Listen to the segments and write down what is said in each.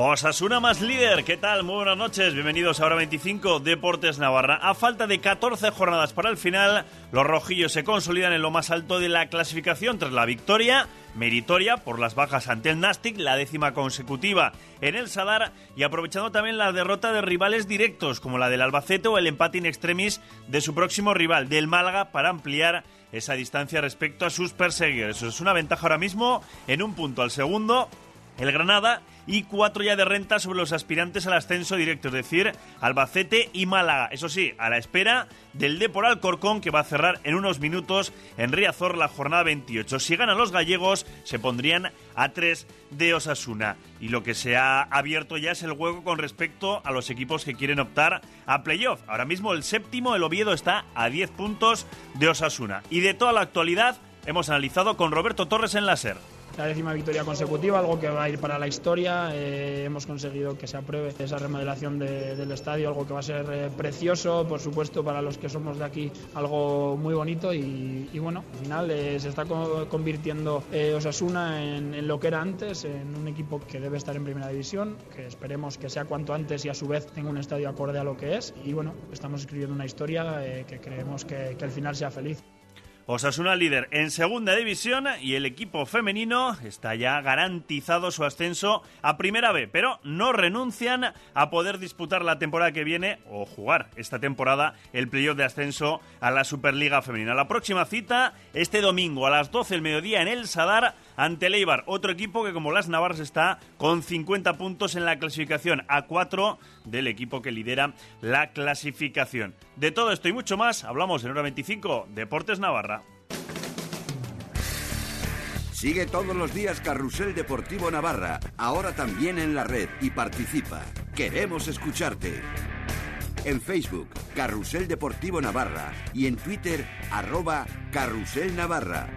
Osasuna más líder, ¿qué tal? Muy buenas noches, bienvenidos a Hora 25 Deportes Navarra. A falta de 14 jornadas para el final, los rojillos se consolidan en lo más alto de la clasificación tras la victoria meritoria por las bajas ante el Nastic, la décima consecutiva en el Sadar y aprovechando también la derrota de rivales directos como la del Albacete o el empate in extremis de su próximo rival, del Málaga, para ampliar esa distancia respecto a sus perseguidores. Eso es una ventaja ahora mismo en un punto al segundo el Granada y cuatro ya de renta sobre los aspirantes al ascenso directo, es decir, Albacete y Málaga. Eso sí, a la espera del Depor Alcorcón que va a cerrar en unos minutos en Riazor la jornada 28. Si ganan los gallegos, se pondrían a tres de Osasuna. Y lo que se ha abierto ya es el juego con respecto a los equipos que quieren optar a playoff. Ahora mismo el séptimo, el Oviedo, está a 10 puntos de Osasuna. Y de toda la actualidad, hemos analizado con Roberto Torres en la SER la décima victoria consecutiva, algo que va a ir para la historia. Eh, hemos conseguido que se apruebe esa remodelación del estadio, algo que va a ser eh, precioso, por supuesto, para los que somos de aquí, algo muy bonito. Y, bueno, al final eh, se está convirtiendo Osasuna en, lo que era antes, en un equipo que debe estar en primera división, que esperemos que sea cuanto antes y a su vez tenga un estadio acorde a lo que es. Y bueno, estamos escribiendo una historia que creemos que, que al final sea feliz. Osasuna líder en segunda división y el equipo femenino está ya garantizado su ascenso a primera B, pero no renuncian a poder disputar la temporada que viene o jugar esta temporada el playoff de ascenso a la Superliga Femenina. La próxima cita este domingo a las 12 del mediodía en el Sadar ante el Eibar, otro equipo que como las Navarras está con 50 puntos en la clasificación a 4 del equipo que lidera la clasificación. De todo esto y mucho más hablamos en hora 25 Deportes Navarra. Sigue todos los días Carrusel Deportivo Navarra, ahora también en la red y participa. Queremos escucharte. En Facebook, Carrusel Deportivo Navarra y en Twitter, arroba Carrusel Navarra.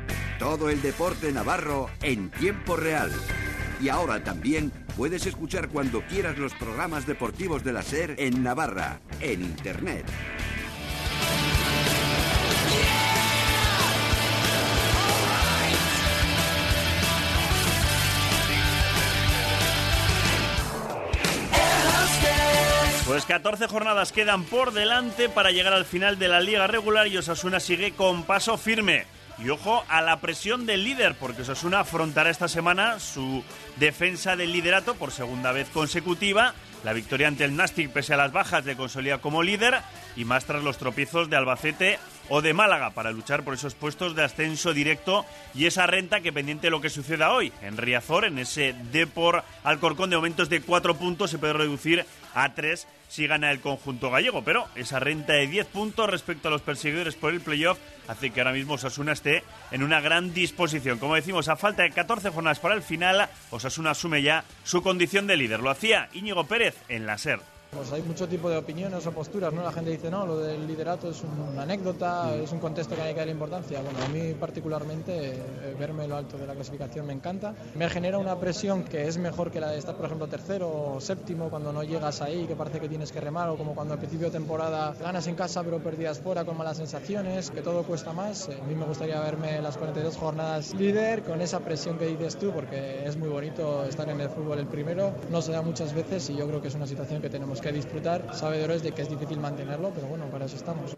Todo el deporte navarro en tiempo real. Y ahora también puedes escuchar cuando quieras los programas deportivos de la SER en Navarra, en Internet. Pues 14 jornadas quedan por delante para llegar al final de la liga regular y Osasuna sigue con paso firme. Y ojo a la presión del líder, porque Osasuna afrontará esta semana su defensa del liderato por segunda vez consecutiva. La victoria ante el Nastic, pese a las bajas, de consolida como líder y más tras los tropiezos de Albacete o de Málaga para luchar por esos puestos de ascenso directo y esa renta que pendiente de lo que suceda hoy en Riazor, en ese Depor Alcorcón de momentos de cuatro puntos, se puede reducir a tres si gana el conjunto gallego, pero esa renta de 10 puntos respecto a los perseguidores por el playoff hace que ahora mismo Osasuna esté en una gran disposición. Como decimos, a falta de 14 jornadas para el final, Osasuna asume ya su condición de líder. Lo hacía Íñigo Pérez en la SER. Pues hay mucho tipo de opiniones o posturas, ¿no? La gente dice, no, lo del liderato es una anécdota, es un contexto que hay que darle importancia. Bueno, a mí particularmente eh, verme lo alto de la clasificación me encanta. Me genera una presión que es mejor que la de estar, por ejemplo, tercero o séptimo cuando no llegas ahí, que parece que tienes que remar, o como cuando al principio de temporada ganas en casa pero perdías fuera con malas sensaciones, que todo cuesta más. A mí me gustaría verme las 42 jornadas líder con esa presión que dices tú, porque es muy bonito estar en el fútbol el primero. No se da muchas veces y yo creo que es una situación que tenemos que disfrutar, sabedores de que es difícil mantenerlo, pero bueno, para eso estamos.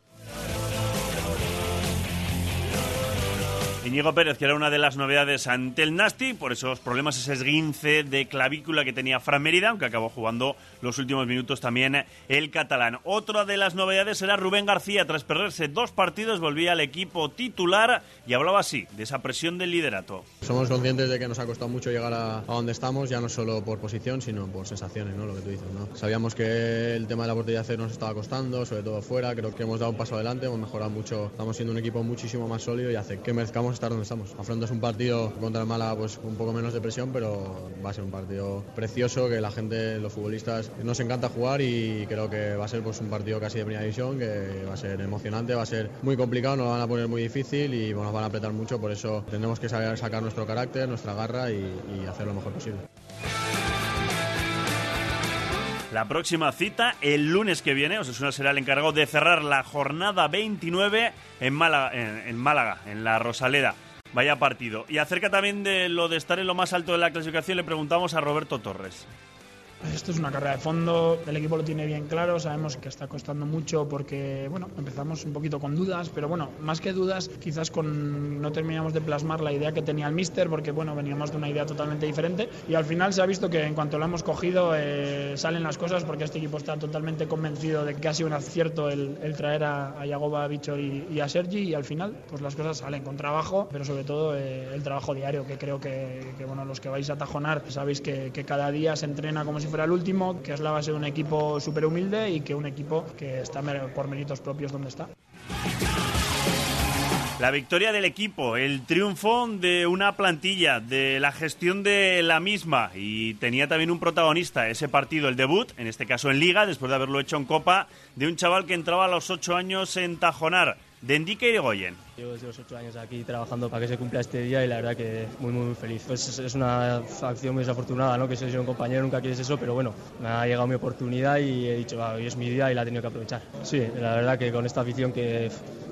Íñigo Pérez, que era una de las novedades ante el Nasti, por esos problemas, ese esguince de clavícula que tenía Fran Mérida, aunque acabó jugando los últimos minutos también el catalán. Otra de las novedades era Rubén García, tras perderse dos partidos, volvía al equipo titular y hablaba así, de esa presión del liderato. Somos conscientes de que nos ha costado mucho llegar a, donde estamos, ya no solo por posición, sino por sensaciones, ¿no? lo que tú dices. Sabíamos que el tema de la portería cero nos estaba costando, sobre todo fuera, creo que hemos dado un paso adelante, hemos mejorado mucho, estamos siendo un equipo muchísimo más sólido y hace que merezcamos estar donde estamos. Afrontas un partido contra el Málaga pues un poco menos de presión, pero va a ser un partido precioso que la gente, los futbolistas, nos encanta jugar y creo que va a ser pues un partido casi de primera división, que va a ser emocionante, va a ser muy complicado, nos van a poner muy difícil y nos van a apretar mucho, por eso tenemos que saber sacar nuestro carácter, nuestra garra y, y hacer lo mejor posible. La próxima cita, el lunes que viene, Osasuna será el encargado de cerrar la jornada 29 en Málaga, en, Málaga, en la Rosaleda. Vaya partido. Y acerca también de lo de estar en lo más alto de la clasificación, le preguntamos a Roberto Torres. Esto es una carrera de fondo, el equipo lo tiene bien claro, sabemos que está costando mucho porque, bueno, empezamos un poquito con dudas, pero bueno, más que dudas, quizás con no terminamos de plasmar la idea que tenía el míster porque, bueno, veníamos de una idea totalmente diferente y al final se ha visto que en cuanto lo hemos cogido eh, salen las cosas porque este equipo está totalmente convencido de que ha sido un acierto el, traer a, a Yagoba, Bichor y, a Sergi y al final pues las cosas salen con trabajo, pero sobre todo eh, el trabajo diario que creo que, bueno, los que vais a tajonar sabéis que, que cada día se entrena como si fuera el último, que es la base de un equipo súper humilde y que un equipo que está por méritos propios donde está. La victoria del equipo, el triunfo de una plantilla, de la gestión de la misma y tenía también un protagonista ese partido, el debut, en este caso en Liga, después de haberlo hecho en Copa, de un chaval que entraba a los ocho años en Tajonar de Endique y Goyen. Llevo desde los ocho años aquí trabajando para que se cumpla este día y la verdad que muy muy feliz. Pues es una acción muy desafortunada, ¿no? que soy un compañero, nunca quieres eso, pero bueno, me ha llegado mi oportunidad y he dicho, hoy es mi día y la he tenido que aprovechar. Sí, la verdad que con esta afición que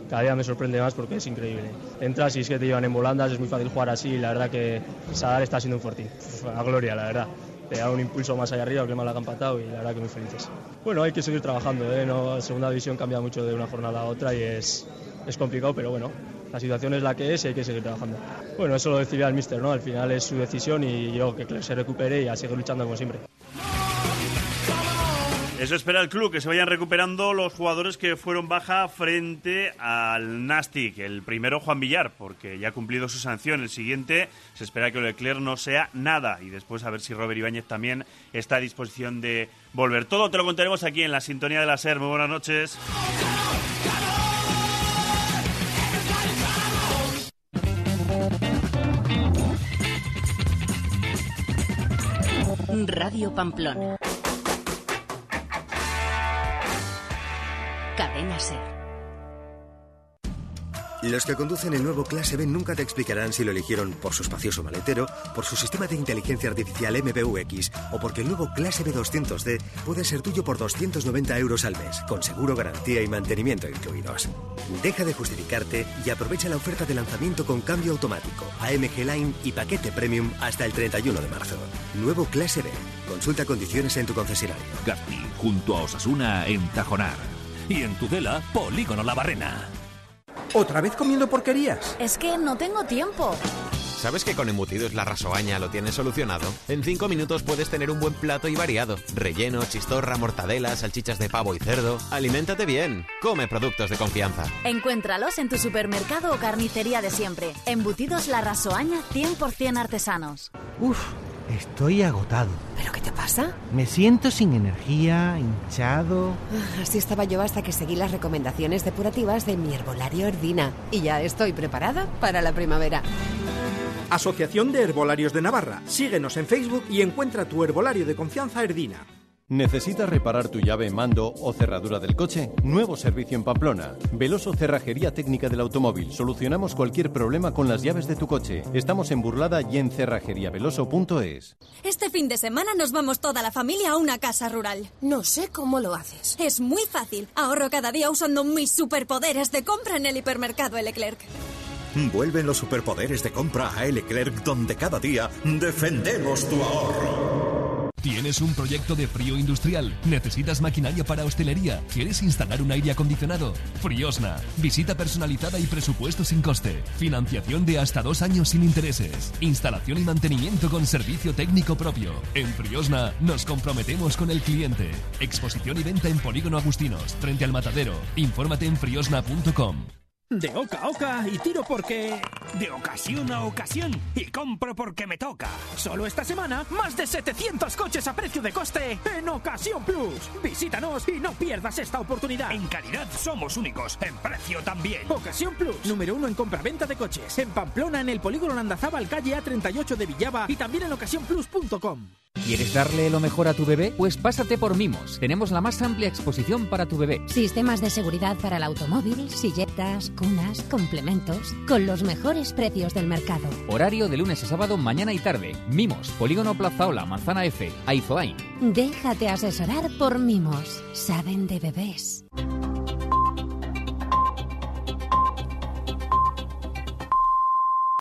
cada día me sorprende más porque es increíble. Entras y es que te llevan en volandas, es muy fácil jugar así y la verdad que Sadar está siendo un fortín. A gloria, la verdad te da un impulso más allá arriba, que me la han patado y la verdad que muy felices. Bueno, hay que seguir trabajando, ¿eh? no, segunda división cambia mucho de una jornada a otra y es, complicado, pero bueno, la situación es la que es y hay que seguir trabajando. Bueno, eso lo decidirá el míster, ¿no? Al final es su decisión y yo que se recupere y a seguir luchando como siempre. Eso espera el club, que se vayan recuperando los jugadores que fueron baja frente al Nastic. El primero, Juan Villar, porque ya ha cumplido su sanción. El siguiente, se espera que Leclerc no sea nada. Y después a ver si Robert Ibáñez también está a disposición de volver. Todo te lo contaremos aquí en la sintonía de la SER. Muy buenas noches. Radio Pamplona. Cadena Ser. Los que conducen el nuevo Clase B nunca te explicarán si lo eligieron por su espacioso maletero, por su sistema de inteligencia artificial MBUX o porque el nuevo Clase B200D puede ser tuyo por 290 euros al mes, con seguro, garantía y mantenimiento incluidos. Deja de justificarte y aprovecha la oferta de lanzamiento con cambio automático, AMG Line y paquete premium hasta el 31 de marzo. Nuevo Clase B. Consulta condiciones en tu concesionario. Gazpi, junto a Osasuna en Tajonar. Y en Tudela, Polígono La Barrena. ¿Otra vez comiendo porquerías? Es que no tengo tiempo. ¿Sabes que con Embutidos La Rasoaña lo tienes solucionado? En 5 minutos puedes tener un buen plato y variado. Relleno, chistorra, mortadela, salchichas de pavo y cerdo. Aliméntate bien. Come productos de confianza. Encuéntralos en tu supermercado o carnicería de siempre. Embutidos La Rasoaña 100% artesanos. Uf. Estoy agotado. ¿Pero qué te pasa? Me siento sin energía, hinchado. Ah, así estaba yo hasta que seguí las recomendaciones depurativas de mi herbolario Erdina. Y ya estoy preparada para la primavera. Asociación de Herbolarios de Navarra. Síguenos en Facebook y encuentra tu herbolario de confianza Erdina. ¿Necesitas reparar tu llave, mando o cerradura del coche? Nuevo servicio en Pamplona. Veloso Cerrajería Técnica del Automóvil. Solucionamos cualquier problema con las llaves de tu coche. Estamos en Burlada y en cerrajeriaveloso.es. Este fin de semana nos vamos toda la familia a una casa rural. No sé cómo lo haces. Es muy fácil. Ahorro cada día usando mis superpoderes de compra en el hipermercado Leclerc. Vuelven los superpoderes de compra a Leclerc donde cada día defendemos tu ahorro. ¿Tienes un proyecto de frío industrial? ¿Necesitas maquinaria para hostelería? ¿Quieres instalar un aire acondicionado? Friosna. Visita personalizada y presupuesto sin coste. Financiación de hasta dos años sin intereses. Instalación y mantenimiento con servicio técnico propio. En Friosna nos comprometemos con el cliente. Exposición y venta en Polígono Agustinos, frente al matadero. Infórmate en friosna.com. De oca a oca y tiro porque... De ocasión a ocasión y compro porque me toca. Solo esta semana, más de 700 coches a precio de coste en Ocasión Plus. Visítanos y no pierdas esta oportunidad. En calidad somos únicos, en precio también. Ocasión Plus, número uno en compra-venta de coches. En Pamplona, en el polígono Landazábal, calle A38 de Villaba y también en ocasiónplus.com. ¿Quieres darle lo mejor a tu bebé? Pues pásate por Mimos. Tenemos la más amplia exposición para tu bebé. Sistemas de seguridad para el automóvil, silletas, cunas, complementos, con los mejores precios del mercado. Horario de lunes a sábado, mañana y tarde. Mimos, Polígono Plazaola, Manzana F, Aizoain. Déjate asesorar por Mimos. Saben de bebés.